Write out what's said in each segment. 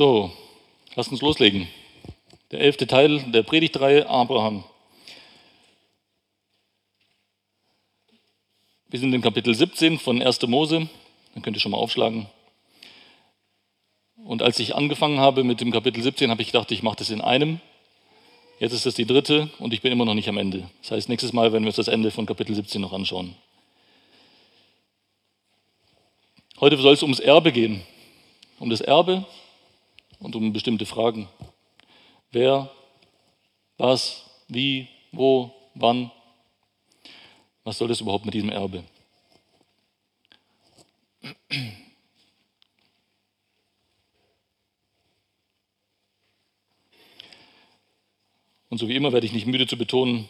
So, lasst uns loslegen. Der elfte Teil der Predigtreihe Abraham. Wir sind in Kapitel 17 von 1. Mose. Dann könnt ihr schon mal aufschlagen. Und als ich angefangen habe mit dem Kapitel 17, habe ich gedacht, ich mache das in einem. Jetzt ist das die dritte und ich bin immer noch nicht am Ende. Das heißt, nächstes Mal werden wir uns das Ende von Kapitel 17 noch anschauen. Heute soll es ums Erbe gehen. Um das Erbe und um bestimmte Fragen. Wer, was, wie, wo, wann. Was soll das überhaupt mit diesem Erbe? Und so wie immer werde ich nicht müde zu betonen,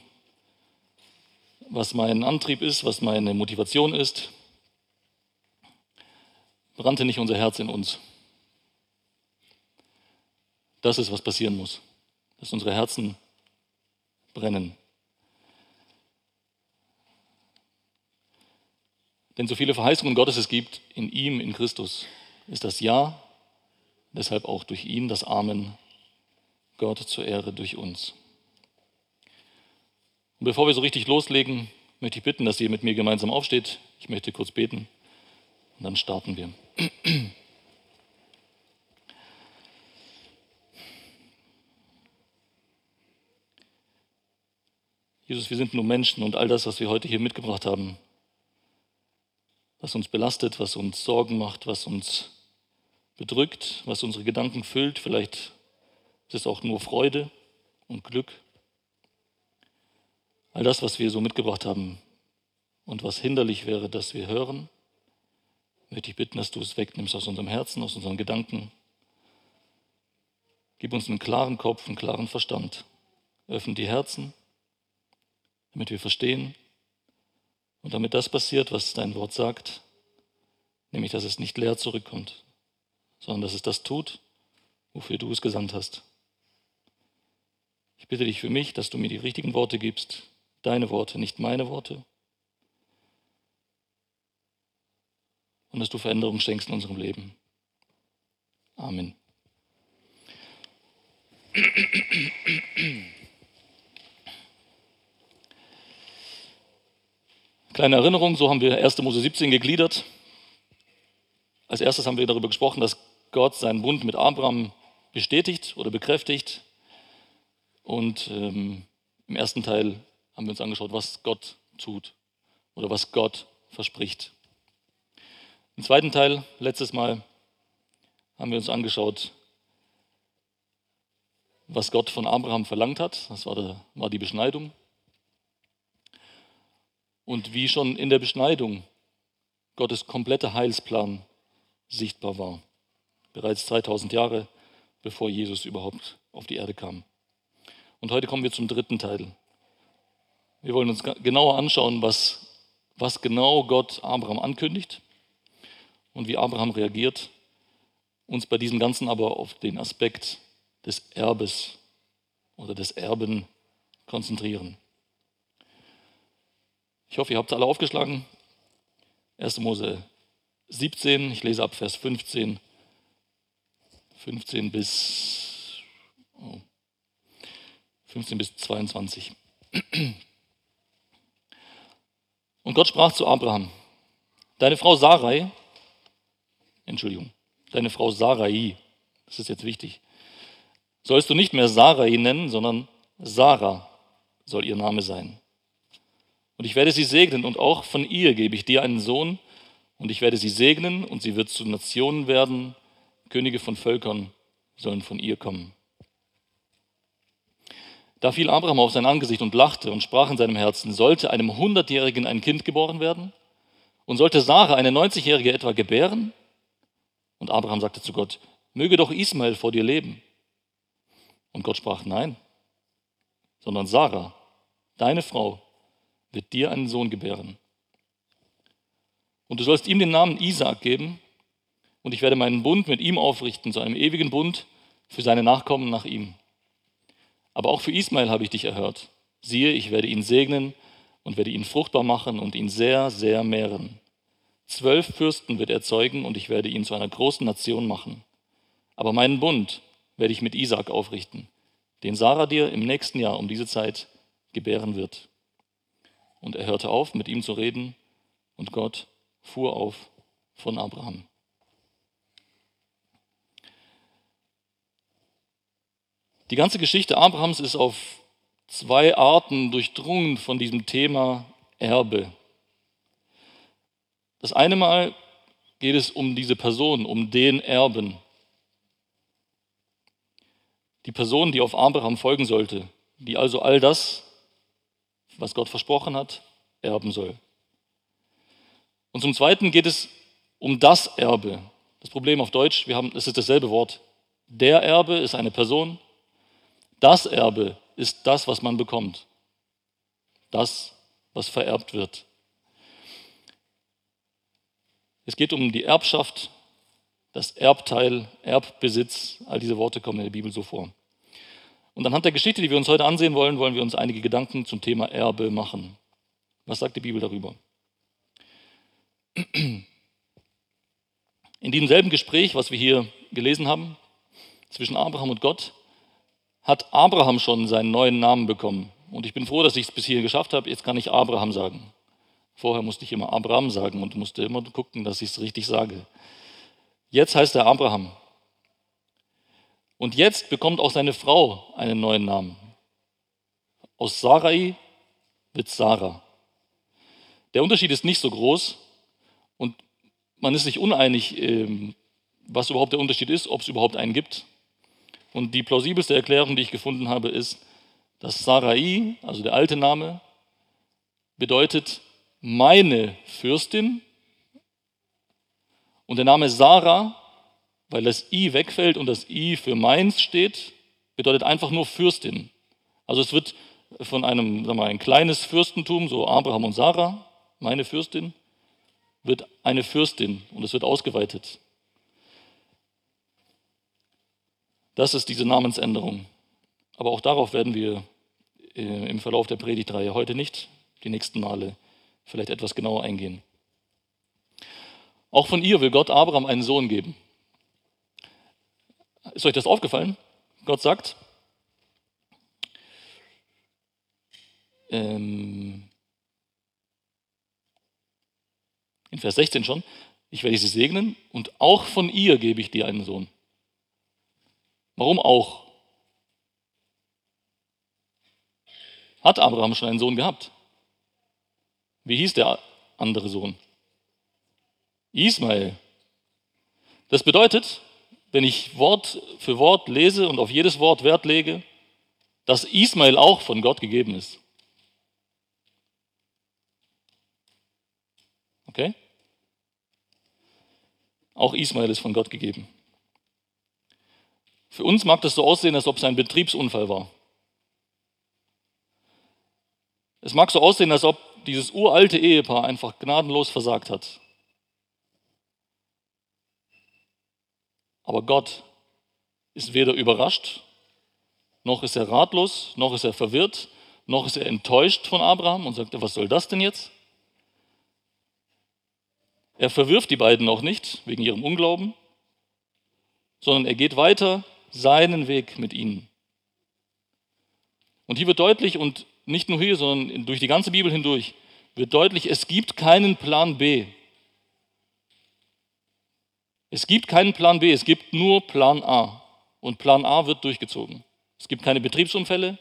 was mein Antrieb ist, was meine Motivation ist. Brannte nicht unser Herz in uns. Das ist, was passieren muss, dass unsere Herzen brennen. Denn so viele Verheißungen Gottes es gibt in ihm, in Christus, ist das Ja, deshalb auch durch ihn das Amen, Gott zur Ehre durch uns. Und bevor wir so richtig loslegen, möchte ich bitten, dass ihr mit mir gemeinsam aufsteht. Ich möchte kurz beten und dann starten wir. Jesus, wir sind nur Menschen und all das, was wir heute hier mitgebracht haben, was uns belastet, was uns Sorgen macht, was uns bedrückt, was unsere Gedanken füllt, vielleicht ist es auch nur Freude und Glück. All das, was wir so mitgebracht haben und was hinderlich wäre, dass wir hören, möchte ich bitten, dass du es wegnimmst aus unserem Herzen, aus unseren Gedanken. Gib uns einen klaren Kopf, einen klaren Verstand. Öffne die Herzen damit wir verstehen und damit das passiert, was dein Wort sagt, nämlich dass es nicht leer zurückkommt, sondern dass es das tut, wofür du es gesandt hast. Ich bitte dich für mich, dass du mir die richtigen Worte gibst, deine Worte, nicht meine Worte. Und dass du Veränderung schenkst in unserem Leben. Amen. Kleine Erinnerung, so haben wir 1. Mose 17 gegliedert. Als erstes haben wir darüber gesprochen, dass Gott seinen Bund mit Abraham bestätigt oder bekräftigt. Und ähm, im ersten Teil haben wir uns angeschaut, was Gott tut oder was Gott verspricht. Im zweiten Teil, letztes Mal, haben wir uns angeschaut, was Gott von Abraham verlangt hat. Das war, der, war die Beschneidung. Und wie schon in der Beschneidung Gottes kompletter Heilsplan sichtbar war. Bereits 2000 Jahre bevor Jesus überhaupt auf die Erde kam. Und heute kommen wir zum dritten Teil. Wir wollen uns genauer anschauen, was, was genau Gott Abraham ankündigt und wie Abraham reagiert, uns bei diesem Ganzen aber auf den Aspekt des Erbes oder des Erben konzentrieren. Ich hoffe, ihr habt es alle aufgeschlagen. 1. Mose 17, ich lese ab Vers 15. 15 bis, oh, 15 bis 22. Und Gott sprach zu Abraham, deine Frau Sarai, Entschuldigung, deine Frau Sarai, das ist jetzt wichtig, sollst du nicht mehr Sarai nennen, sondern Sarah soll ihr Name sein. Und ich werde sie segnen und auch von ihr gebe ich dir einen Sohn und ich werde sie segnen und sie wird zu Nationen werden. Könige von Völkern sollen von ihr kommen. Da fiel Abraham auf sein Angesicht und lachte und sprach in seinem Herzen, sollte einem Hundertjährigen ein Kind geboren werden? Und sollte Sarah eine 90-Jährige etwa gebären? Und Abraham sagte zu Gott, möge doch Ismael vor dir leben. Und Gott sprach, nein, sondern Sarah, deine Frau, wird dir einen Sohn gebären. Und du sollst ihm den Namen Isaak geben, und ich werde meinen Bund mit ihm aufrichten, zu einem ewigen Bund für seine Nachkommen nach ihm. Aber auch für Ismael habe ich dich erhört. Siehe, ich werde ihn segnen und werde ihn fruchtbar machen und ihn sehr, sehr mehren. Zwölf Fürsten wird er zeugen und ich werde ihn zu einer großen Nation machen. Aber meinen Bund werde ich mit Isaak aufrichten, den Sarah dir im nächsten Jahr um diese Zeit gebären wird. Und er hörte auf, mit ihm zu reden, und Gott fuhr auf von Abraham. Die ganze Geschichte Abrahams ist auf zwei Arten durchdrungen von diesem Thema Erbe. Das eine Mal geht es um diese Person, um den Erben. Die Person, die auf Abraham folgen sollte, die also all das, was Gott versprochen hat, erben soll. Und zum Zweiten geht es um das Erbe. Das Problem auf Deutsch, wir haben, es ist dasselbe Wort. Der Erbe ist eine Person, das Erbe ist das, was man bekommt. Das, was vererbt wird. Es geht um die Erbschaft, das Erbteil, Erbbesitz. All diese Worte kommen in der Bibel so vor. Und anhand der Geschichte, die wir uns heute ansehen wollen, wollen wir uns einige Gedanken zum Thema Erbe machen. Was sagt die Bibel darüber? In diesem selben Gespräch, was wir hier gelesen haben, zwischen Abraham und Gott, hat Abraham schon seinen neuen Namen bekommen. Und ich bin froh, dass ich es bis hier geschafft habe. Jetzt kann ich Abraham sagen. Vorher musste ich immer Abraham sagen und musste immer gucken, dass ich es richtig sage. Jetzt heißt er Abraham. Und jetzt bekommt auch seine Frau einen neuen Namen. Aus Sarai wird Sarah. Der Unterschied ist nicht so groß und man ist sich uneinig, ähm, was überhaupt der Unterschied ist, ob es überhaupt einen gibt. Und die plausibelste Erklärung, die ich gefunden habe, ist, dass Sarai, also der alte Name, bedeutet meine Fürstin. Und der Name Sarah, weil das I wegfällt und das I für meins steht, bedeutet einfach nur Fürstin. Also es wird von einem, sagen wir mal, ein kleines Fürstentum, so Abraham und Sarah, meine Fürstin, wird eine Fürstin und es wird ausgeweitet. Das ist diese Namensänderung. Aber auch darauf werden wir äh, im Verlauf der Predigtreihe heute nicht, die nächsten Male vielleicht etwas genauer eingehen. Auch von ihr will Gott Abraham einen Sohn geben. Ist euch das aufgefallen? Gott sagt, ähm, in Vers 16 schon, ich werde sie segnen und auch von ihr gebe ich dir einen Sohn. Warum auch? Hat Abraham schon einen Sohn gehabt? Wie hieß der andere Sohn? Ismael. Das bedeutet, wenn ich Wort für Wort lese und auf jedes Wort Wert lege, dass Ismael auch von Gott gegeben ist. Okay? Auch Ismael ist von Gott gegeben. Für uns mag das so aussehen, als ob es ein Betriebsunfall war. Es mag so aussehen, als ob dieses uralte Ehepaar einfach gnadenlos versagt hat. Aber Gott ist weder überrascht, noch ist er ratlos, noch ist er verwirrt, noch ist er enttäuscht von Abraham und sagt, was soll das denn jetzt? Er verwirft die beiden auch nicht wegen ihrem Unglauben, sondern er geht weiter seinen Weg mit ihnen. Und hier wird deutlich, und nicht nur hier, sondern durch die ganze Bibel hindurch, wird deutlich, es gibt keinen Plan B. Es gibt keinen Plan B, es gibt nur Plan A. Und Plan A wird durchgezogen. Es gibt keine Betriebsunfälle,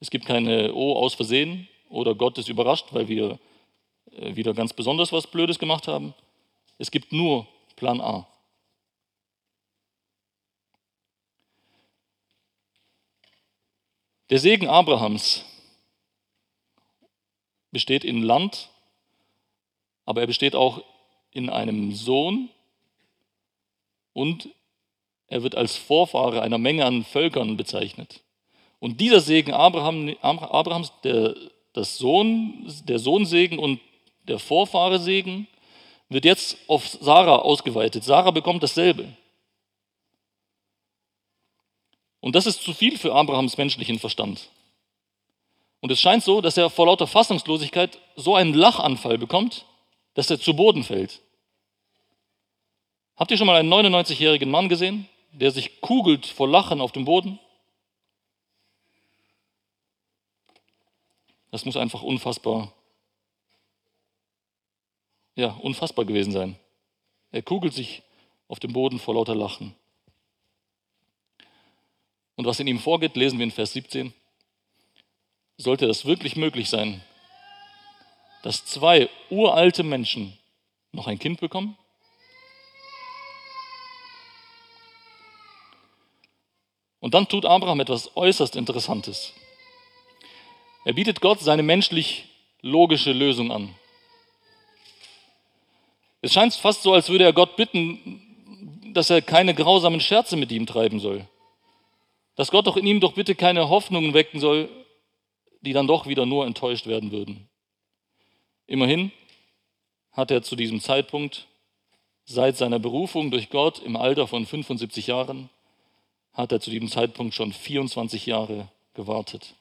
es gibt keine Oh aus Versehen oder Gott ist überrascht, weil wir äh, wieder ganz besonders was Blödes gemacht haben. Es gibt nur Plan A. Der Segen Abrahams besteht in Land, aber er besteht auch in einem Sohn und er wird als Vorfahre einer Menge an Völkern bezeichnet. Und dieser Segen Abraham, Abrahams, der, das Sohn, der Sohnsegen und der Vorfahresegen, wird jetzt auf Sarah ausgeweitet. Sarah bekommt dasselbe. Und das ist zu viel für Abrahams menschlichen Verstand. Und es scheint so, dass er vor lauter Fassungslosigkeit so einen Lachanfall bekommt, dass er zu Boden fällt. Habt ihr schon mal einen 99-jährigen Mann gesehen, der sich kugelt vor Lachen auf dem Boden? Das muss einfach unfassbar, ja, unfassbar gewesen sein. Er kugelt sich auf dem Boden vor lauter Lachen. Und was in ihm vorgeht, lesen wir in Vers 17. Sollte das wirklich möglich sein, dass zwei uralte Menschen noch ein Kind bekommen? Und dann tut Abraham etwas äußerst Interessantes. Er bietet Gott seine menschlich logische Lösung an. Es scheint fast so, als würde er Gott bitten, dass er keine grausamen Scherze mit ihm treiben soll. Dass Gott doch in ihm doch bitte keine Hoffnungen wecken soll, die dann doch wieder nur enttäuscht werden würden. Immerhin hat er zu diesem Zeitpunkt, seit seiner Berufung durch Gott im Alter von 75 Jahren, hat er zu diesem Zeitpunkt schon 24 Jahre gewartet.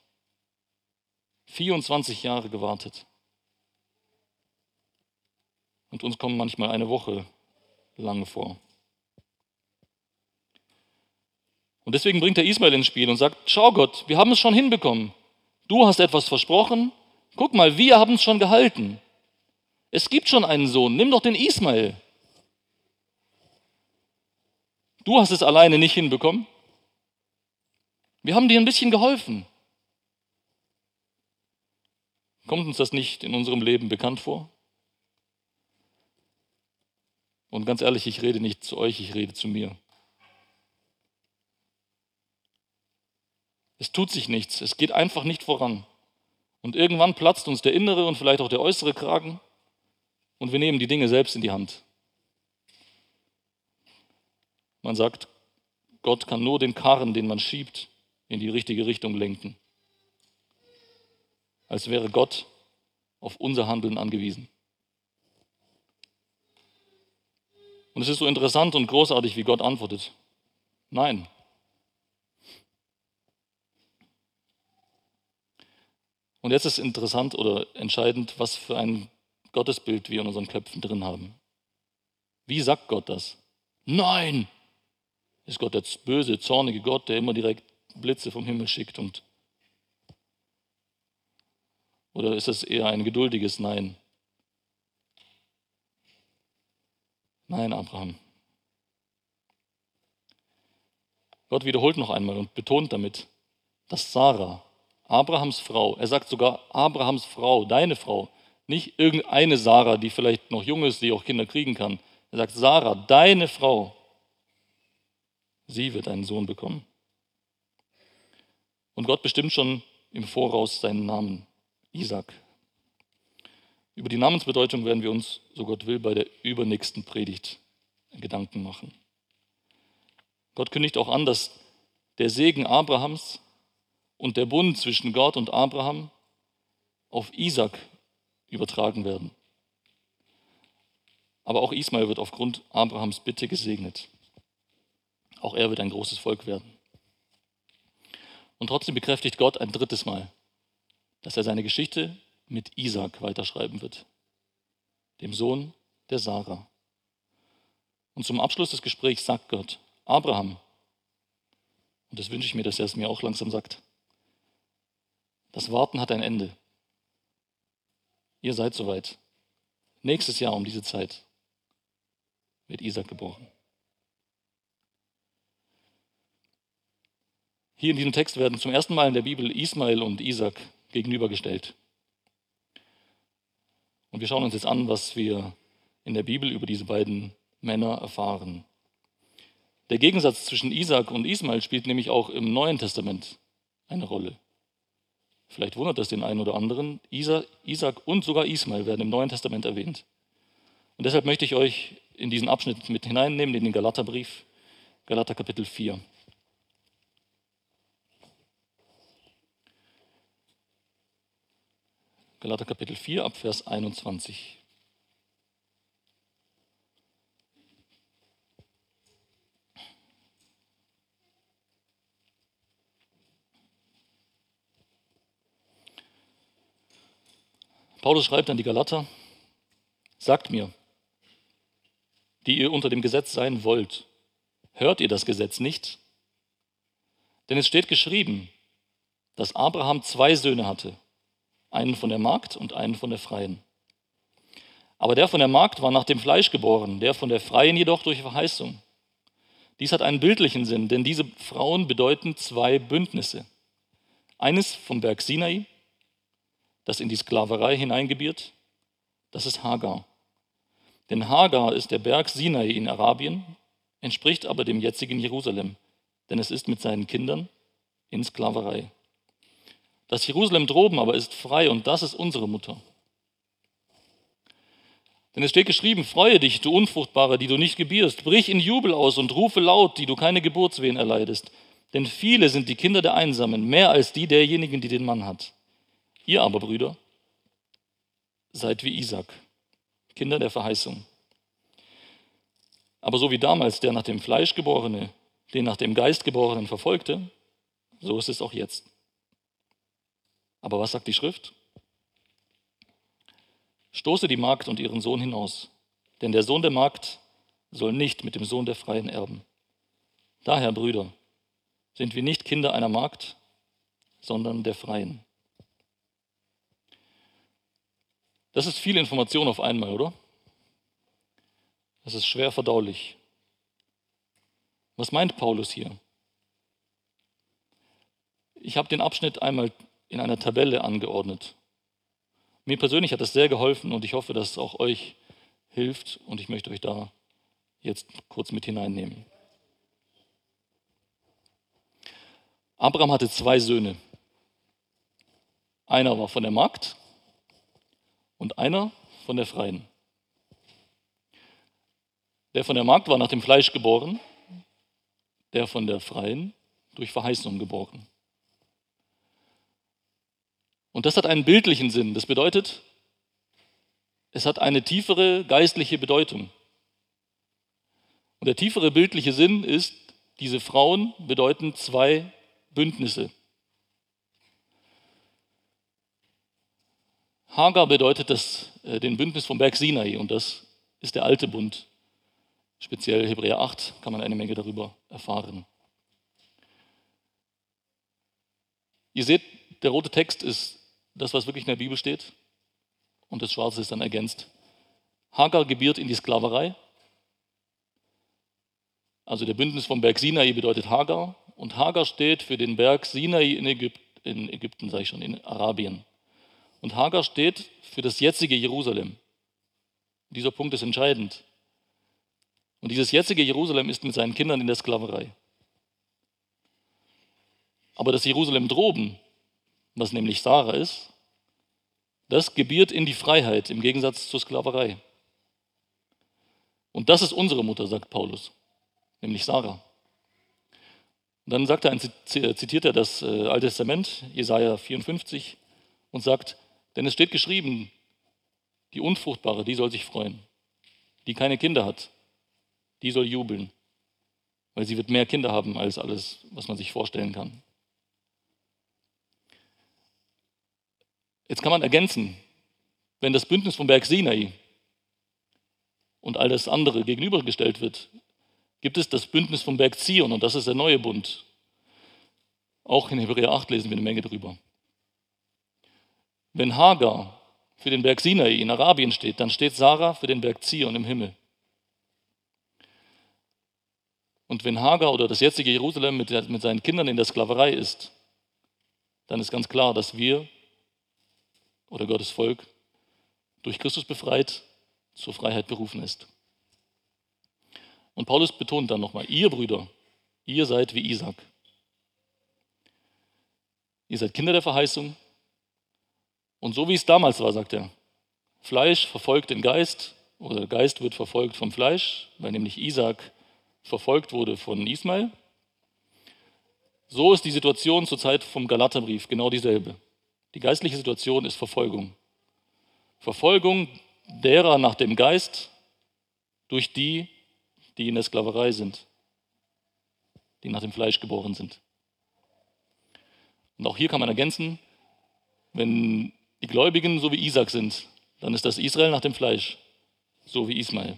24 Jahre gewartet. Und uns kommen manchmal eine Woche lang vor. Und deswegen bringt er Ismael ins Spiel und sagt, schau Gott, wir haben es schon hinbekommen. Du hast etwas versprochen. Guck mal, wir haben es schon gehalten. Es gibt schon einen Sohn. Nimm doch den Ismael. Du hast es alleine nicht hinbekommen. Wir haben dir ein bisschen geholfen. Kommt uns das nicht in unserem Leben bekannt vor? Und ganz ehrlich, ich rede nicht zu euch, ich rede zu mir. Es tut sich nichts, es geht einfach nicht voran. Und irgendwann platzt uns der innere und vielleicht auch der äußere Kragen und wir nehmen die Dinge selbst in die Hand. Man sagt, Gott kann nur den Karren, den man schiebt, in die richtige Richtung lenken. Als wäre Gott auf unser Handeln angewiesen. Und es ist so interessant und großartig, wie Gott antwortet. Nein. Und jetzt ist interessant oder entscheidend, was für ein Gottesbild wir in unseren Köpfen drin haben. Wie sagt Gott das? Nein! Ist Gott der böse, zornige Gott, der immer direkt Blitze vom Himmel schickt und oder ist es eher ein geduldiges Nein? Nein, Abraham. Gott wiederholt noch einmal und betont damit, dass Sarah, Abrahams Frau, er sagt sogar Abrahams Frau, deine Frau, nicht irgendeine Sarah, die vielleicht noch jung ist, die auch Kinder kriegen kann. Er sagt, Sarah, deine Frau, sie wird einen Sohn bekommen. Und Gott bestimmt schon im Voraus seinen Namen, Isaac. Über die Namensbedeutung werden wir uns, so Gott will, bei der übernächsten Predigt Gedanken machen. Gott kündigt auch an, dass der Segen Abrahams und der Bund zwischen Gott und Abraham auf Isaac übertragen werden. Aber auch Ismael wird aufgrund Abrahams Bitte gesegnet. Auch er wird ein großes Volk werden. Und trotzdem bekräftigt Gott ein drittes Mal, dass er seine Geschichte mit Isaac weiterschreiben wird, dem Sohn der Sarah. Und zum Abschluss des Gesprächs sagt Gott, Abraham, und das wünsche ich mir, dass er es mir auch langsam sagt, das Warten hat ein Ende. Ihr seid soweit. Nächstes Jahr um diese Zeit wird Isaac geboren. Hier in diesem Text werden zum ersten Mal in der Bibel Ismael und Isaac gegenübergestellt. Und wir schauen uns jetzt an, was wir in der Bibel über diese beiden Männer erfahren. Der Gegensatz zwischen Isaac und Ismael spielt nämlich auch im Neuen Testament eine Rolle. Vielleicht wundert das den einen oder anderen. Isaac und sogar Ismael werden im Neuen Testament erwähnt. Und deshalb möchte ich euch in diesen Abschnitt mit hineinnehmen, in den Galaterbrief, Galater Kapitel 4. Galater Kapitel 4 ab Vers 21. Paulus schreibt an die Galater, sagt mir, die ihr unter dem Gesetz sein wollt, hört ihr das Gesetz nicht? Denn es steht geschrieben, dass Abraham zwei Söhne hatte, einen von der Magd und einen von der Freien. Aber der von der Magd war nach dem Fleisch geboren, der von der Freien jedoch durch Verheißung. Dies hat einen bildlichen Sinn, denn diese Frauen bedeuten zwei Bündnisse. Eines vom Berg Sinai, das in die Sklaverei hineingebiert, das ist Hagar. Denn Hagar ist der Berg Sinai in Arabien, entspricht aber dem jetzigen Jerusalem, denn es ist mit seinen Kindern in Sklaverei. Das Jerusalem droben aber ist frei und das ist unsere Mutter. Denn es steht geschrieben, freue dich, du Unfruchtbare, die du nicht gebierst, brich in Jubel aus und rufe laut, die du keine Geburtswehen erleidest. Denn viele sind die Kinder der Einsamen, mehr als die derjenigen, die den Mann hat. Ihr aber, Brüder, seid wie Isaac, Kinder der Verheißung. Aber so wie damals der nach dem Fleisch geborene den nach dem Geist geborenen verfolgte, so ist es auch jetzt. Aber was sagt die Schrift? Stoße die Magd und ihren Sohn hinaus, denn der Sohn der Magd soll nicht mit dem Sohn der Freien erben. Daher, Brüder, sind wir nicht Kinder einer Magd, sondern der Freien. Das ist viel Information auf einmal, oder? Das ist schwer verdaulich. Was meint Paulus hier? Ich habe den Abschnitt einmal in einer Tabelle angeordnet. Mir persönlich hat das sehr geholfen und ich hoffe, dass es auch euch hilft und ich möchte euch da jetzt kurz mit hineinnehmen. Abraham hatte zwei Söhne. Einer war von der Magd und einer von der Freien. Der von der Magd war nach dem Fleisch geboren, der von der Freien durch Verheißung geboren. Und das hat einen bildlichen Sinn. Das bedeutet, es hat eine tiefere geistliche Bedeutung. Und der tiefere bildliche Sinn ist, diese Frauen bedeuten zwei Bündnisse. Hagar bedeutet das, äh, den Bündnis vom Berg Sinai und das ist der alte Bund. Speziell Hebräer 8 kann man eine Menge darüber erfahren. Ihr seht, der rote Text ist das, was wirklich in der Bibel steht. Und das Schwarze ist dann ergänzt. Hagar gebiert in die Sklaverei. Also der Bündnis vom Berg Sinai bedeutet Hagar. Und Hagar steht für den Berg Sinai in, Ägypten, in Ägypten, sage ich schon, in Arabien. Und Hagar steht für das jetzige Jerusalem. Dieser Punkt ist entscheidend. Und dieses jetzige Jerusalem ist mit seinen Kindern in der Sklaverei. Aber das Jerusalem droben, was nämlich Sarah ist, das gebiert in die Freiheit im Gegensatz zur Sklaverei. Und das ist unsere Mutter, sagt Paulus, nämlich Sarah. Und dann sagt er, zitiert er das äh, Alte Testament, Jesaja 54, und sagt: Denn es steht geschrieben, die Unfruchtbare, die soll sich freuen, die keine Kinder hat, die soll jubeln, weil sie wird mehr Kinder haben als alles, was man sich vorstellen kann. Jetzt kann man ergänzen, wenn das Bündnis vom Berg Sinai und all das andere gegenübergestellt wird, gibt es das Bündnis vom Berg Zion und das ist der neue Bund. Auch in Hebräer 8 lesen wir eine Menge drüber. Wenn Hagar für den Berg Sinai in Arabien steht, dann steht Sarah für den Berg Zion im Himmel. Und wenn Hagar oder das jetzige Jerusalem mit, mit seinen Kindern in der Sklaverei ist, dann ist ganz klar, dass wir oder Gottes Volk durch Christus befreit zur Freiheit berufen ist. Und Paulus betont dann nochmal, ihr Brüder, ihr seid wie Isaac. Ihr seid Kinder der Verheißung. Und so wie es damals war, sagt er, Fleisch verfolgt den Geist oder der Geist wird verfolgt vom Fleisch, weil nämlich Isaac verfolgt wurde von Ismael. So ist die Situation zur Zeit vom Galaterbrief genau dieselbe. Die geistliche Situation ist Verfolgung. Verfolgung derer nach dem Geist durch die, die in der Sklaverei sind, die nach dem Fleisch geboren sind. Und auch hier kann man ergänzen, wenn die Gläubigen so wie Isaac sind, dann ist das Israel nach dem Fleisch, so wie Ismael.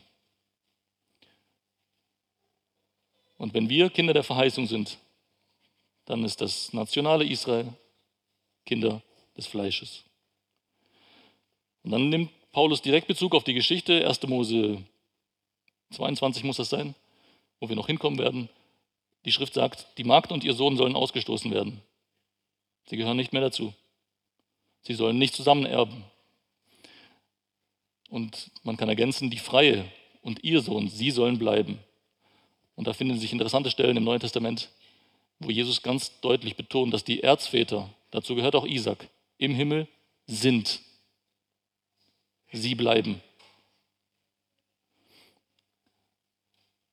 Und wenn wir Kinder der Verheißung sind, dann ist das nationale Israel Kinder des Fleisches. Und dann nimmt Paulus direkt Bezug auf die Geschichte, 1. Mose 22 muss das sein, wo wir noch hinkommen werden. Die Schrift sagt, die Magd und ihr Sohn sollen ausgestoßen werden. Sie gehören nicht mehr dazu. Sie sollen nicht zusammen erben. Und man kann ergänzen, die Freie und ihr Sohn, sie sollen bleiben. Und da finden sich interessante Stellen im Neuen Testament, wo Jesus ganz deutlich betont, dass die Erzväter, dazu gehört auch Isaac, im Himmel sind. Sie bleiben.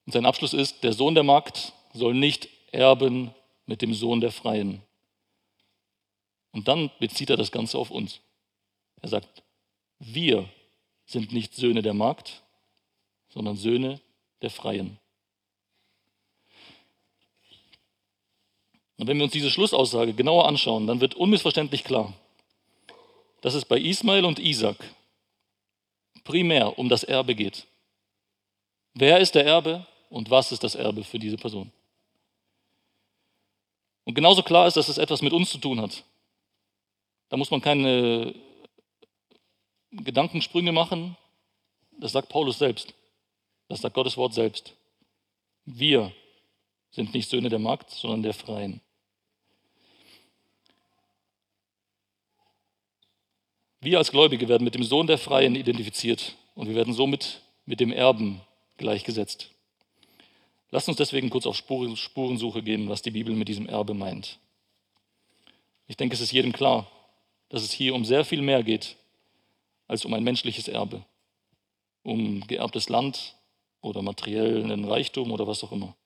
Und sein Abschluss ist, der Sohn der Magd soll nicht erben mit dem Sohn der Freien. Und dann bezieht er das Ganze auf uns. Er sagt, wir sind nicht Söhne der Magd, sondern Söhne der Freien. Und wenn wir uns diese Schlussaussage genauer anschauen, dann wird unmissverständlich klar, dass es bei Ismael und Isaac primär um das Erbe geht. Wer ist der Erbe und was ist das Erbe für diese Person? Und genauso klar ist, dass es etwas mit uns zu tun hat. Da muss man keine Gedankensprünge machen. Das sagt Paulus selbst. Das sagt Gottes Wort selbst. Wir sind nicht Söhne der Magd, sondern der Freien. Wir als Gläubige werden mit dem Sohn der Freien identifiziert und wir werden somit mit dem Erben gleichgesetzt. Lasst uns deswegen kurz auf Spurensuche gehen, was die Bibel mit diesem Erbe meint. Ich denke, es ist jedem klar, dass es hier um sehr viel mehr geht als um ein menschliches Erbe, um geerbtes Land oder materiellen Reichtum oder was auch immer.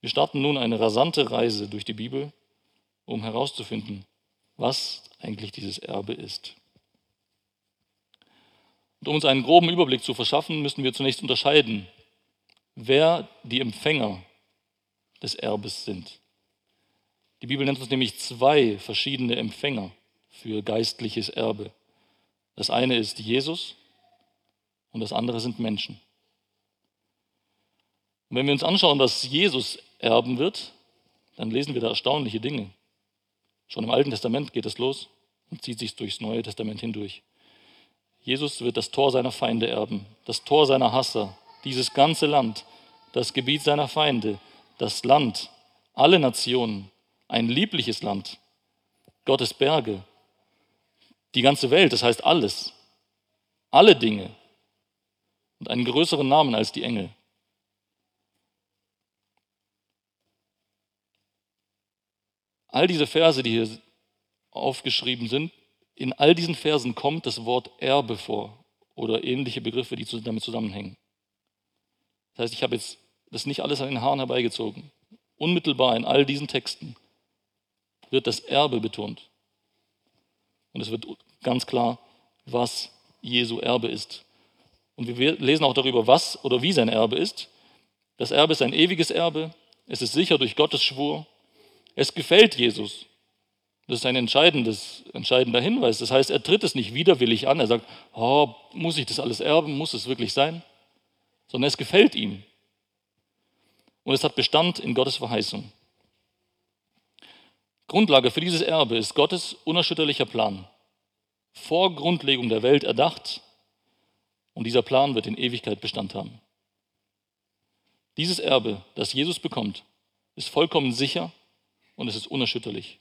Wir starten nun eine rasante Reise durch die Bibel, um herauszufinden, was eigentlich dieses Erbe ist. Und um uns einen groben Überblick zu verschaffen, müssen wir zunächst unterscheiden, wer die Empfänger des Erbes sind. Die Bibel nennt uns nämlich zwei verschiedene Empfänger für geistliches Erbe. Das eine ist Jesus und das andere sind Menschen. Und wenn wir uns anschauen, was Jesus erben wird, dann lesen wir da erstaunliche Dinge. Schon im Alten Testament geht es los und zieht sich durchs Neue Testament hindurch. Jesus wird das Tor seiner Feinde erben, das Tor seiner Hasser, dieses ganze Land, das Gebiet seiner Feinde, das Land, alle Nationen, ein liebliches Land, Gottes Berge, die ganze Welt, das heißt alles, alle Dinge und einen größeren Namen als die Engel. All diese Verse, die hier aufgeschrieben sind, in all diesen Versen kommt das Wort Erbe vor oder ähnliche Begriffe, die damit zusammenhängen. Das heißt, ich habe jetzt das nicht alles an den Haaren herbeigezogen. Unmittelbar in all diesen Texten wird das Erbe betont. Und es wird ganz klar, was Jesu Erbe ist. Und wir lesen auch darüber, was oder wie sein Erbe ist. Das Erbe ist ein ewiges Erbe. Es ist sicher durch Gottes Schwur. Es gefällt Jesus. Das ist ein entscheidender Hinweis. Das heißt, er tritt es nicht widerwillig an. Er sagt, oh, muss ich das alles erben? Muss es wirklich sein? Sondern es gefällt ihm. Und es hat Bestand in Gottes Verheißung. Grundlage für dieses Erbe ist Gottes unerschütterlicher Plan. Vor Grundlegung der Welt erdacht. Und dieser Plan wird in Ewigkeit Bestand haben. Dieses Erbe, das Jesus bekommt, ist vollkommen sicher und es ist unerschütterlich.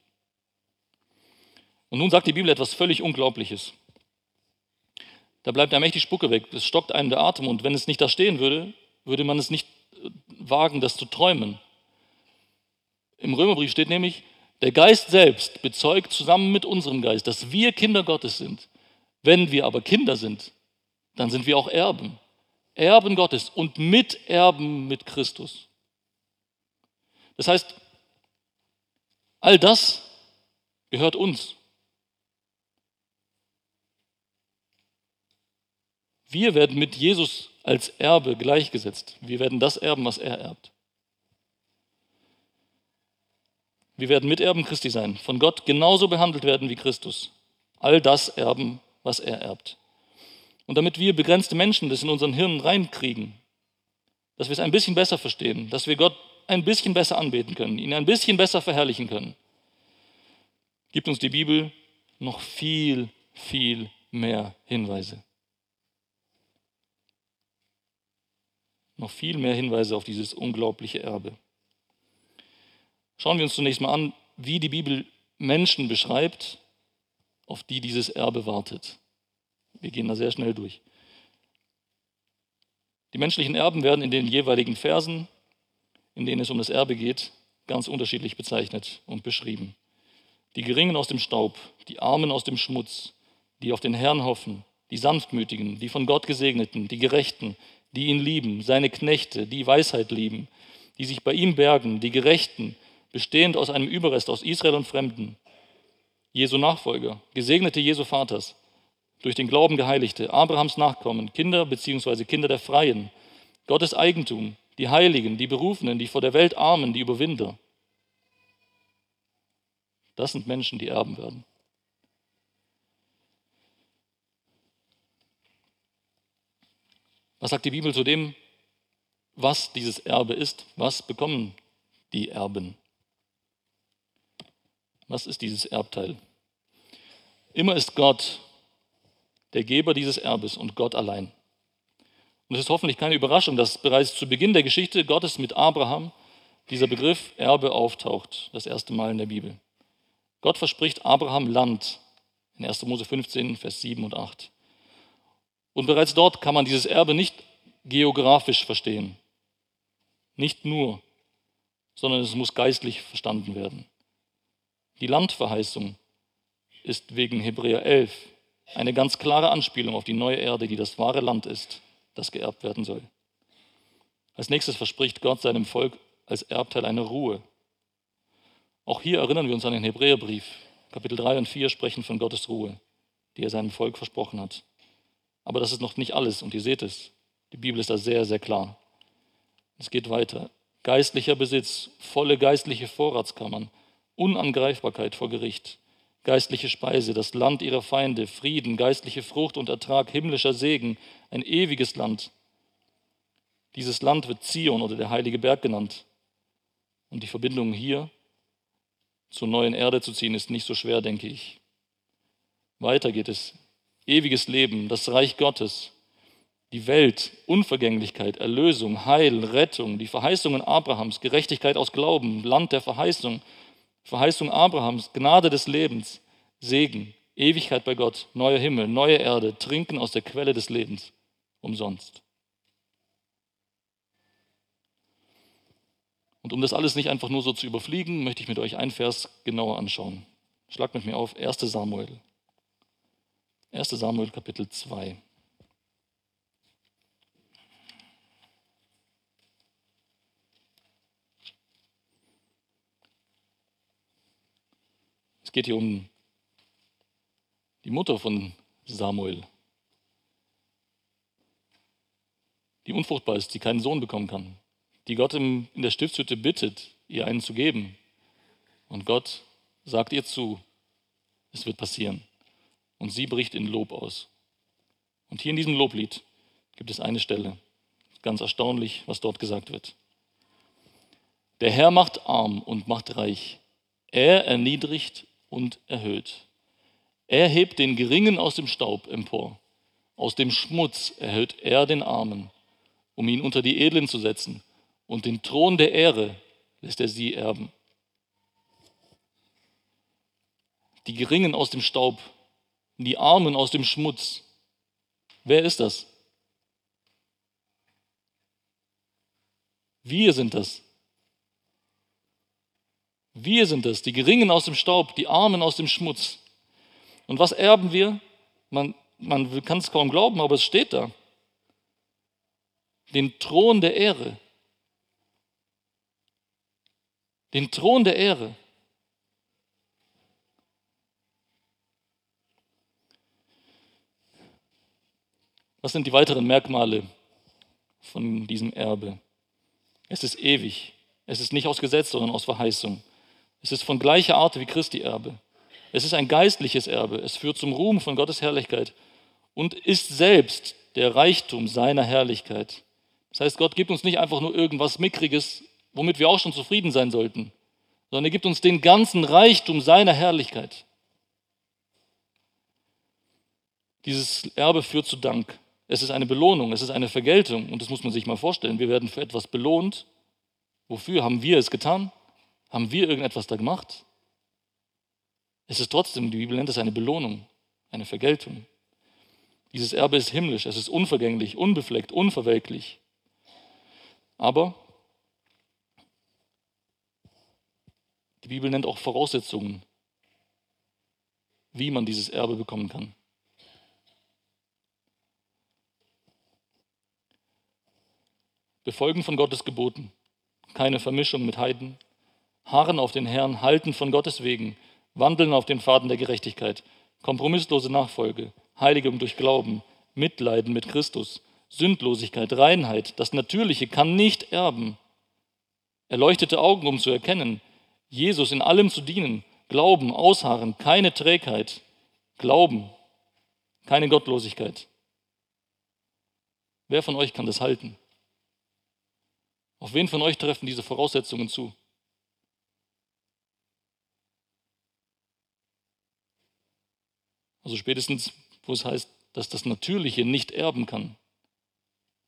Und nun sagt die Bibel etwas völlig Unglaubliches. Da bleibt einem echt die Spucke weg. Es stockt einem der Atem. Und wenn es nicht da stehen würde, würde man es nicht äh, wagen, das zu träumen. Im Römerbrief steht nämlich, der Geist selbst bezeugt zusammen mit unserem Geist, dass wir Kinder Gottes sind. Wenn wir aber Kinder sind, dann sind wir auch Erben. Erben Gottes und Miterben mit Christus. Das heißt, all das gehört uns. Wir werden mit Jesus als Erbe gleichgesetzt. Wir werden das erben, was er erbt. Wir werden Miterben Christi sein, von Gott genauso behandelt werden wie Christus. All das erben, was er erbt. Und damit wir begrenzte Menschen das in unseren Hirnen reinkriegen, dass wir es ein bisschen besser verstehen, dass wir Gott ein bisschen besser anbeten können, ihn ein bisschen besser verherrlichen können, gibt uns die Bibel noch viel, viel mehr Hinweise. Noch viel mehr Hinweise auf dieses unglaubliche Erbe. Schauen wir uns zunächst mal an, wie die Bibel Menschen beschreibt, auf die dieses Erbe wartet. Wir gehen da sehr schnell durch. Die menschlichen Erben werden in den jeweiligen Versen, in denen es um das Erbe geht, ganz unterschiedlich bezeichnet und beschrieben. Die Geringen aus dem Staub, die Armen aus dem Schmutz, die auf den Herrn hoffen, die Sanftmütigen, die von Gott Gesegneten, die Gerechten, die ihn lieben, seine Knechte, die Weisheit lieben, die sich bei ihm bergen, die Gerechten, bestehend aus einem Überrest aus Israel und Fremden, Jesu Nachfolger, Gesegnete Jesu Vaters, durch den Glauben Geheiligte, Abrahams Nachkommen, Kinder bzw. Kinder der Freien, Gottes Eigentum, die Heiligen, die Berufenen, die vor der Welt Armen, die Überwinder. Das sind Menschen, die erben werden. Was sagt die Bibel zu dem, was dieses Erbe ist? Was bekommen die Erben? Was ist dieses Erbteil? Immer ist Gott der Geber dieses Erbes und Gott allein. Und es ist hoffentlich keine Überraschung, dass bereits zu Beginn der Geschichte Gottes mit Abraham dieser Begriff Erbe auftaucht, das erste Mal in der Bibel. Gott verspricht Abraham Land in 1. Mose 15, Vers 7 und 8. Und bereits dort kann man dieses Erbe nicht geografisch verstehen. Nicht nur, sondern es muss geistlich verstanden werden. Die Landverheißung ist wegen Hebräer 11 eine ganz klare Anspielung auf die neue Erde, die das wahre Land ist, das geerbt werden soll. Als nächstes verspricht Gott seinem Volk als Erbteil eine Ruhe. Auch hier erinnern wir uns an den Hebräerbrief. Kapitel 3 und 4 sprechen von Gottes Ruhe, die er seinem Volk versprochen hat. Aber das ist noch nicht alles und ihr seht es. Die Bibel ist da sehr, sehr klar. Es geht weiter. Geistlicher Besitz, volle geistliche Vorratskammern, Unangreifbarkeit vor Gericht, geistliche Speise, das Land ihrer Feinde, Frieden, geistliche Frucht und Ertrag, himmlischer Segen, ein ewiges Land. Dieses Land wird Zion oder der heilige Berg genannt. Und die Verbindung hier zur neuen Erde zu ziehen, ist nicht so schwer, denke ich. Weiter geht es. Ewiges Leben, das Reich Gottes, die Welt, Unvergänglichkeit, Erlösung, Heil, Rettung, die Verheißungen Abrahams, Gerechtigkeit aus Glauben, Land der Verheißung, Verheißung Abrahams, Gnade des Lebens, Segen, Ewigkeit bei Gott, neuer Himmel, neue Erde, Trinken aus der Quelle des Lebens, umsonst. Und um das alles nicht einfach nur so zu überfliegen, möchte ich mit euch einen Vers genauer anschauen. Schlag mit mir auf 1 Samuel. 1 Samuel Kapitel 2. geht hier um die Mutter von Samuel, die unfruchtbar ist, die keinen Sohn bekommen kann, die Gott in der Stiftshütte bittet, ihr einen zu geben. Und Gott sagt ihr zu, es wird passieren. Und sie bricht in Lob aus. Und hier in diesem Loblied gibt es eine Stelle, ganz erstaunlich, was dort gesagt wird. Der Herr macht arm und macht reich. Er erniedrigt und erhöht. Er hebt den Geringen aus dem Staub empor. Aus dem Schmutz erhöht er den Armen, um ihn unter die Edlen zu setzen. Und den Thron der Ehre lässt er sie erben. Die Geringen aus dem Staub, die Armen aus dem Schmutz. Wer ist das? Wir sind das. Wir sind es, die Geringen aus dem Staub, die Armen aus dem Schmutz. Und was erben wir? Man, man kann es kaum glauben, aber es steht da. Den Thron der Ehre. Den Thron der Ehre. Was sind die weiteren Merkmale von diesem Erbe? Es ist ewig. Es ist nicht aus Gesetz, sondern aus Verheißung. Es ist von gleicher Art wie Christi Erbe. Es ist ein geistliches Erbe. Es führt zum Ruhm von Gottes Herrlichkeit und ist selbst der Reichtum seiner Herrlichkeit. Das heißt, Gott gibt uns nicht einfach nur irgendwas Mickriges, womit wir auch schon zufrieden sein sollten, sondern er gibt uns den ganzen Reichtum seiner Herrlichkeit. Dieses Erbe führt zu Dank. Es ist eine Belohnung, es ist eine Vergeltung und das muss man sich mal vorstellen. Wir werden für etwas belohnt. Wofür haben wir es getan? Haben wir irgendetwas da gemacht? Es ist trotzdem, die Bibel nennt es eine Belohnung, eine Vergeltung. Dieses Erbe ist himmlisch, es ist unvergänglich, unbefleckt, unverwelklich. Aber die Bibel nennt auch Voraussetzungen, wie man dieses Erbe bekommen kann. Befolgen von Gottes Geboten, keine Vermischung mit Heiden, harren auf den Herrn, halten von Gottes wegen, wandeln auf den Pfaden der Gerechtigkeit, kompromisslose Nachfolge, Heiligung durch Glauben, Mitleiden mit Christus, Sündlosigkeit, Reinheit, das Natürliche kann nicht erben. Erleuchtete Augen, um zu erkennen, Jesus in allem zu dienen, Glauben, Ausharren, keine Trägheit, Glauben, keine Gottlosigkeit. Wer von euch kann das halten? Auf wen von euch treffen diese Voraussetzungen zu? Also spätestens, wo es heißt, dass das Natürliche nicht erben kann,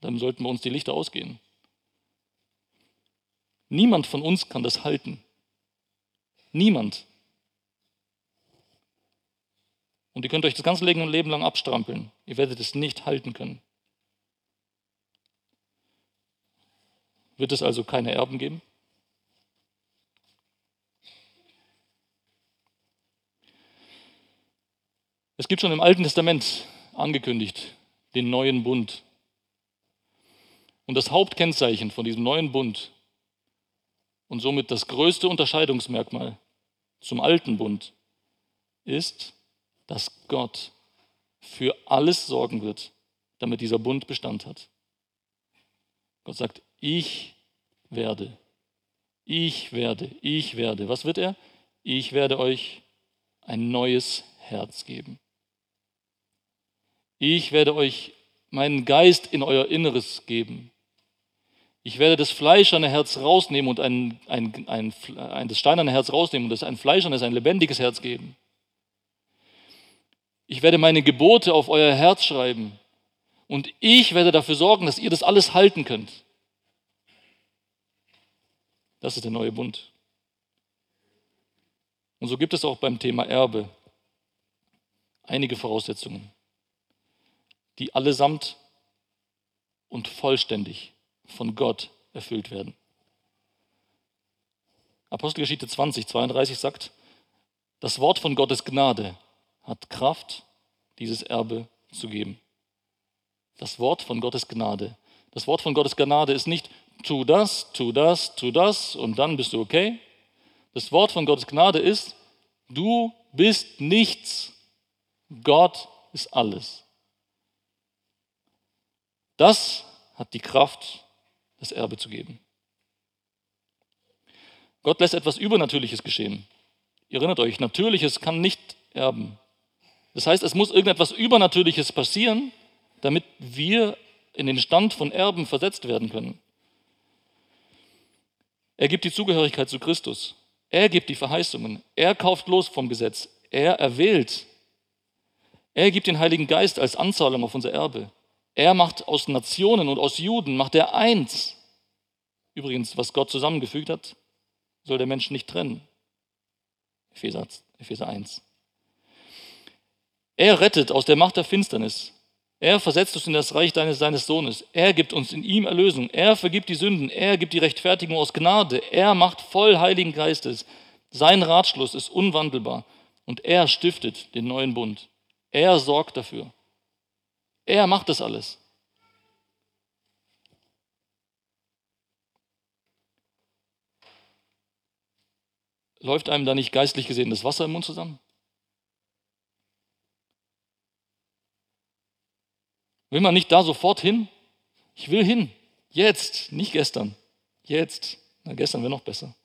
dann sollten wir uns die Lichter ausgehen. Niemand von uns kann das halten. Niemand. Und ihr könnt euch das ganze Leben lang abstrampeln. Ihr werdet es nicht halten können. Wird es also keine Erben geben? Es gibt schon im Alten Testament angekündigt den neuen Bund. Und das Hauptkennzeichen von diesem neuen Bund und somit das größte Unterscheidungsmerkmal zum alten Bund ist, dass Gott für alles sorgen wird, damit dieser Bund Bestand hat. Gott sagt, ich werde, ich werde, ich werde. Was wird er? Ich werde euch ein neues Herz geben. Ich werde euch meinen Geist in euer Inneres geben. Ich werde das fleischerne Herz rausnehmen und ein, ein, ein, ein, das steinerne Herz rausnehmen und das ein fleischernes, ein lebendiges Herz geben. Ich werde meine Gebote auf euer Herz schreiben und ich werde dafür sorgen, dass ihr das alles halten könnt. Das ist der neue Bund. Und so gibt es auch beim Thema Erbe einige Voraussetzungen die allesamt und vollständig von Gott erfüllt werden. Apostelgeschichte 20, 32 sagt, das Wort von Gottes Gnade hat Kraft, dieses Erbe zu geben. Das Wort von Gottes Gnade. Das Wort von Gottes Gnade ist nicht, tu das, tu das, tu das und dann bist du okay. Das Wort von Gottes Gnade ist, du bist nichts, Gott ist alles. Das hat die Kraft, das Erbe zu geben. Gott lässt etwas Übernatürliches geschehen. Ihr erinnert euch, Natürliches kann nicht erben. Das heißt, es muss irgendetwas Übernatürliches passieren, damit wir in den Stand von Erben versetzt werden können. Er gibt die Zugehörigkeit zu Christus. Er gibt die Verheißungen. Er kauft los vom Gesetz. Er erwählt. Er gibt den Heiligen Geist als Anzahlung auf unser Erbe. Er macht aus Nationen und aus Juden, macht er eins. Übrigens, was Gott zusammengefügt hat, soll der Mensch nicht trennen. Epheser, Epheser 1. Er rettet aus der Macht der Finsternis. Er versetzt uns in das Reich deines, seines Sohnes. Er gibt uns in ihm Erlösung. Er vergibt die Sünden. Er gibt die Rechtfertigung aus Gnade. Er macht voll Heiligen Geistes. Sein Ratschluss ist unwandelbar. Und er stiftet den neuen Bund. Er sorgt dafür. Er macht das alles. Läuft einem da nicht geistlich gesehen das Wasser im Mund zusammen? Will man nicht da sofort hin? Ich will hin. Jetzt, nicht gestern. Jetzt. Na, gestern wäre noch besser.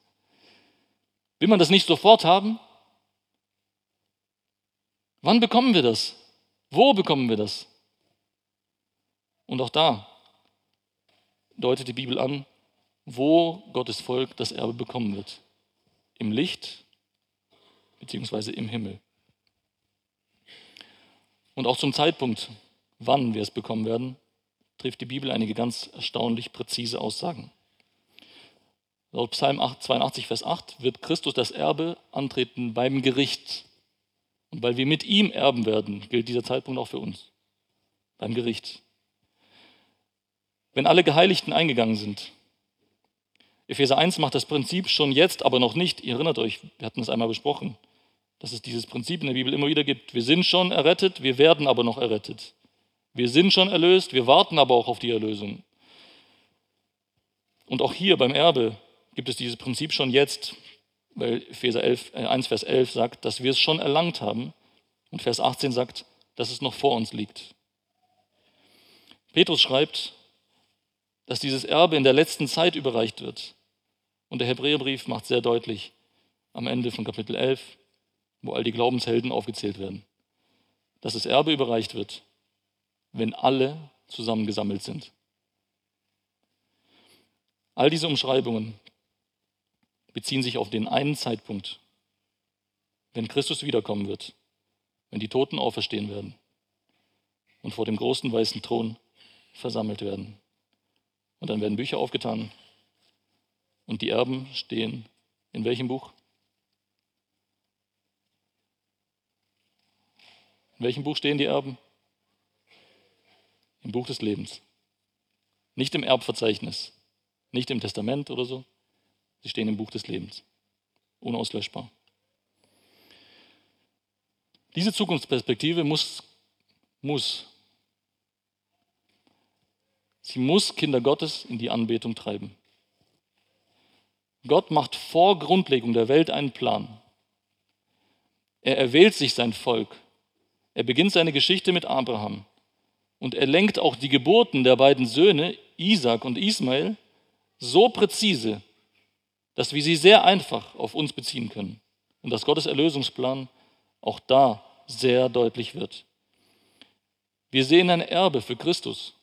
Will man das nicht sofort haben? Wann bekommen wir das? Wo bekommen wir das? Und auch da, deutet die Bibel an, wo Gottes Volk das Erbe bekommen wird. Im Licht beziehungsweise im Himmel. Und auch zum Zeitpunkt, wann wir es bekommen werden, trifft die Bibel einige ganz erstaunlich präzise Aussagen. Laut Psalm 82, Vers 8 wird Christus das Erbe antreten beim Gericht. Und weil wir mit ihm erben werden, gilt dieser Zeitpunkt auch für uns. Beim Gericht. Wenn alle Geheiligten eingegangen sind, Epheser 1 macht das Prinzip schon jetzt, aber noch nicht. Ihr erinnert euch, wir hatten es einmal besprochen, dass es dieses Prinzip in der Bibel immer wieder gibt. Wir sind schon errettet, wir werden aber noch errettet. Wir sind schon erlöst, wir warten aber auch auf die Erlösung. Und auch hier beim Erbe gibt es dieses Prinzip schon jetzt, weil Epheser 11, äh 1, Vers 11 sagt, dass wir es schon erlangt haben. Und Vers 18 sagt, dass es noch vor uns liegt. Petrus schreibt, dass dieses Erbe in der letzten Zeit überreicht wird. Und der Hebräerbrief macht sehr deutlich am Ende von Kapitel 11, wo all die Glaubenshelden aufgezählt werden, dass das Erbe überreicht wird wenn alle zusammengesammelt sind. All diese Umschreibungen beziehen sich auf den einen Zeitpunkt, wenn Christus wiederkommen wird, wenn die Toten auferstehen werden und vor dem großen weißen Thron versammelt werden. Und dann werden Bücher aufgetan und die Erben stehen in welchem Buch? In welchem Buch stehen die Erben? Im Buch des Lebens. Nicht im Erbverzeichnis, nicht im Testament oder so. Sie stehen im Buch des Lebens. Unauslöschbar. Diese Zukunftsperspektive muss, muss, sie muss Kinder Gottes in die Anbetung treiben. Gott macht vor Grundlegung der Welt einen Plan. Er erwählt sich sein Volk. Er beginnt seine Geschichte mit Abraham. Und er lenkt auch die Geburten der beiden Söhne, Isaac und Ismael, so präzise, dass wir sie sehr einfach auf uns beziehen können. Und dass Gottes Erlösungsplan auch da sehr deutlich wird. Wir sehen ein Erbe für Christus.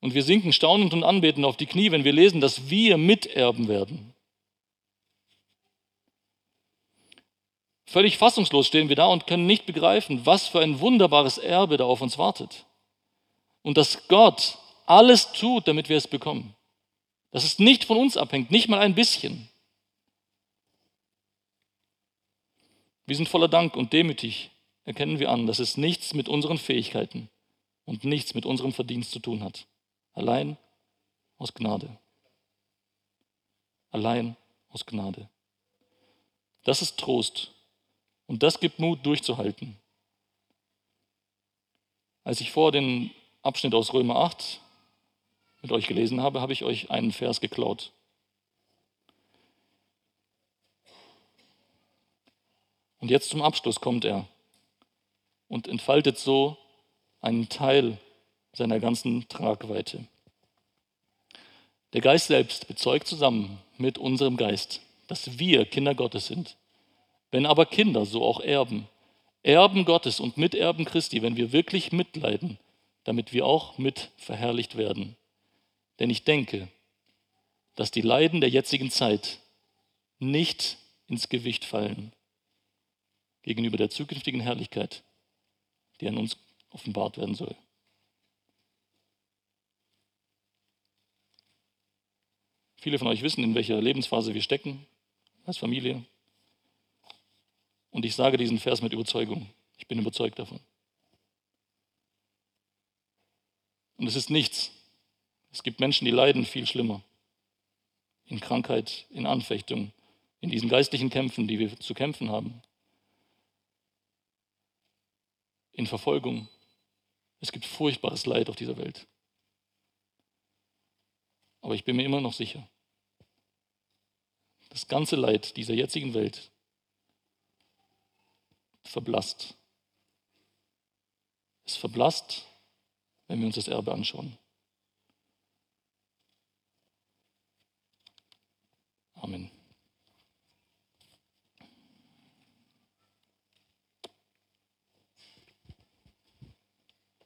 Und wir sinken staunend und anbetend auf die Knie, wenn wir lesen, dass wir miterben werden. Völlig fassungslos stehen wir da und können nicht begreifen, was für ein wunderbares Erbe da auf uns wartet. Und dass Gott alles tut, damit wir es bekommen. Dass es nicht von uns abhängt, nicht mal ein bisschen. Wir sind voller Dank und demütig erkennen wir an, dass es nichts mit unseren Fähigkeiten und nichts mit unserem Verdienst zu tun hat. Allein aus Gnade. Allein aus Gnade. Das ist Trost und das gibt Mut, durchzuhalten. Als ich vor den Abschnitt aus Römer 8 mit euch gelesen habe, habe ich euch einen Vers geklaut. Und jetzt zum Abschluss kommt er und entfaltet so einen Teil seiner ganzen Tragweite. Der Geist selbst bezeugt zusammen mit unserem Geist, dass wir Kinder Gottes sind. Wenn aber Kinder, so auch Erben, Erben Gottes und Miterben Christi, wenn wir wirklich mitleiden, damit wir auch mit verherrlicht werden. Denn ich denke, dass die Leiden der jetzigen Zeit nicht ins Gewicht fallen gegenüber der zukünftigen Herrlichkeit, die an uns offenbart werden soll. Viele von euch wissen, in welcher Lebensphase wir stecken als Familie. Und ich sage diesen Vers mit Überzeugung. Ich bin überzeugt davon. Und es ist nichts. Es gibt Menschen, die leiden viel schlimmer. In Krankheit, in Anfechtung, in diesen geistlichen Kämpfen, die wir zu kämpfen haben. In Verfolgung. Es gibt furchtbares Leid auf dieser Welt. Aber ich bin mir immer noch sicher. Das ganze Leid dieser jetzigen Welt verblasst. Es verblasst, wenn wir uns das Erbe anschauen. Amen.